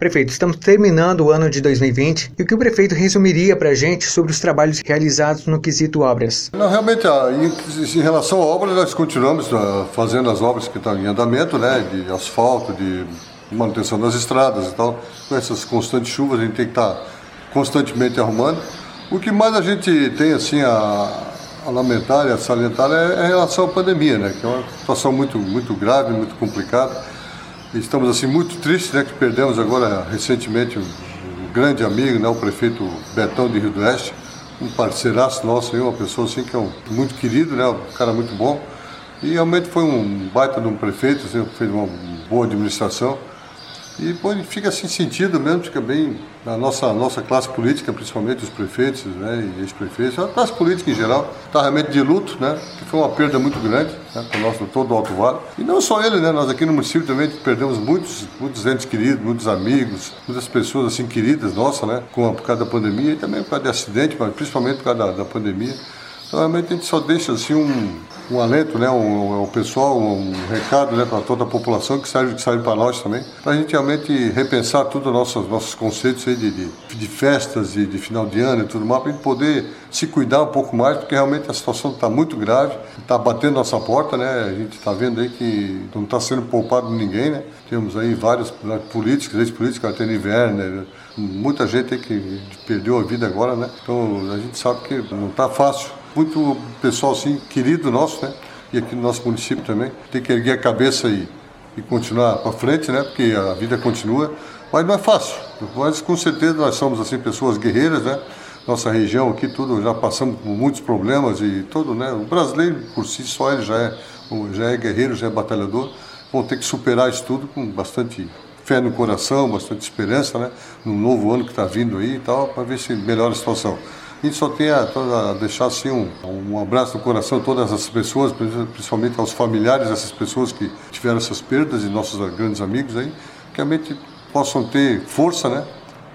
Prefeito, estamos terminando o ano de 2020 e o que o prefeito resumiria para a gente sobre os trabalhos realizados no quesito obras? Não, realmente, em, relação à obra, nós continuamos ah, fazendo as obras que estão em andamento, né, de asfalto, de manutenção das estradas e tal. Com essas constantes chuvas, a gente tem que estar constantemente arrumando. O que mais a gente tem assim a, a lamentar e a salientar é, é em relação à pandemia, né, que é uma situação muito, muito grave, muito complicada Estamos assim muito tristes, né, que perdemos agora recentemente um, um, grande amigo, né, o prefeito Betão de Rio do Oeste, um parceiraço nosso, uma pessoa assim que é um, muito querido, né, um cara muito bom. E realmente foi um baita de um prefeito, assim, fez uma boa administração. E fica assim sentido mesmo, fica bem a nossa, nossa classe política, principalmente os prefeitos né, e ex-prefeitos, a classe política em geral, está realmente de luto, né, que foi uma perda muito grande né, para o nosso todo o Alto Vale. E não só ele, né, nós aqui no município também perdemos muitos, muitos entes queridos, muitos amigos, muitas pessoas assim queridas nossas, né, com, por causa da pandemia e também por causa de acidente, mas principalmente por causa da, da pandemia. Realmente a gente só deixa assim um, um alento, né, um, um pessoal, um recado né, para toda a população que serve, que serve para nós também, para a gente realmente repensar todos os nossos, nossos conceitos aí de, de, de festas e de, final de ano e tudo mais, para a gente poder se cuidar um pouco mais, porque realmente a situação está muito grave, está batendo nossa porta, né? A gente está vendo aí que não está sendo poupado ninguém, né? Temos aí vários políticos, ex-políticos, Artene Werner, muita gente aí que perdeu a vida agora, né? Então a gente sabe que não está fácil muito pessoal assim, querido nosso, né? E aqui no nosso município também. Tem que erguer a cabeça e, e continuar para frente, né? Porque a vida continua. Mas não é fácil. Mas com certeza nós somos assim pessoas guerreiras, né? Nossa região aqui tudo já passamos por muitos problemas e todo, né? O brasileiro por si só ele já é já é guerreiro, já é batalhador. Vão ter que superar isso tudo com bastante fé no coração, bastante esperança, né? No novo ano que está vindo aí e tal, para ver se melhora a situação. A gente só tem a, a deixar assim um, um abraço no coração a todas as pessoas, principalmente aos familiares dessas pessoas que tiveram essas perdas e nossos grandes amigos aí, que realmente possam ter força, né?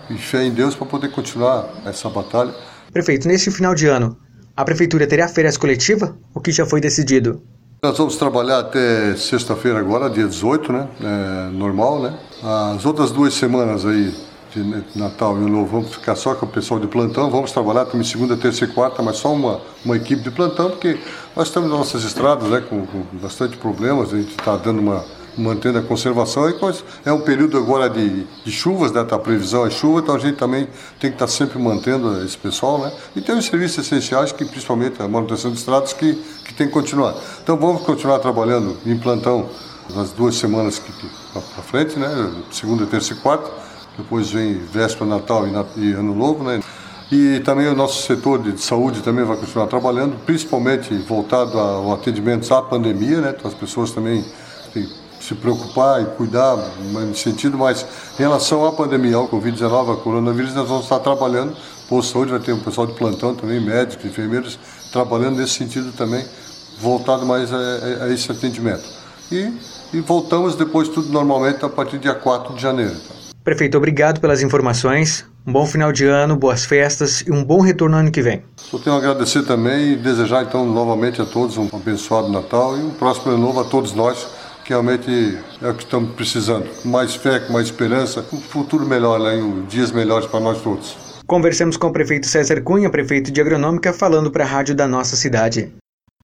E fé em Deus para poder continuar essa batalha. Prefeito, neste final de ano, a prefeitura terá férias coletiva? O que já foi decidido? Nós vamos trabalhar até sexta-feira agora, dia 18, né? É, normal, né? As outras duas semanas aí, de Natal e o Novo, vamos ficar só com o pessoal de plantão, vamos trabalhar também segunda, terça e quarta, mas só uma, uma equipe de plantão, porque nós estamos nas nossas estradas né, com, com bastante problemas, a gente está dando uma, mantendo a conservação. E é um período agora de, de chuvas, né? Tá, a previsão é chuva, então a gente também tem que estar tá sempre mantendo esse pessoal, né? E tem os serviços essenciais, que principalmente a manutenção de estradas, que, que tem que continuar. Então vamos continuar trabalhando em plantão nas duas semanas que, que para frente, né? Segunda, terça e quarta depois vem véspera, Natal e, Ano Novo, né? E também o nosso setor de saúde também vai continuar trabalhando, principalmente voltado ao atendimento à pandemia, né? Então as pessoas também têm se preocupar e cuidar nesse sentido, mas em relação à pandemia, ao Covid-19, ao coronavírus, nós vamos estar trabalhando. Posto de saúde vai ter um pessoal de plantão também, médicos, enfermeiros, trabalhando nesse sentido também, voltado mais a, a, a esse atendimento. E, e voltamos depois tudo normalmente a partir do dia 4 de janeiro. Então. Prefeito, obrigado pelas informações. Um bom final de ano, boas festas e um bom retorno ano que vem. Só tenho a agradecer também e desejar então novamente a todos um abençoado Natal e um próximo ano novo a todos nós, que realmente é o que estamos precisando. Mais fé, mais esperança, um futuro melhor, né? dias melhores para nós todos. Conversamos com o prefeito César Cunha, prefeito de Agronômica, falando para a rádio da nossa cidade.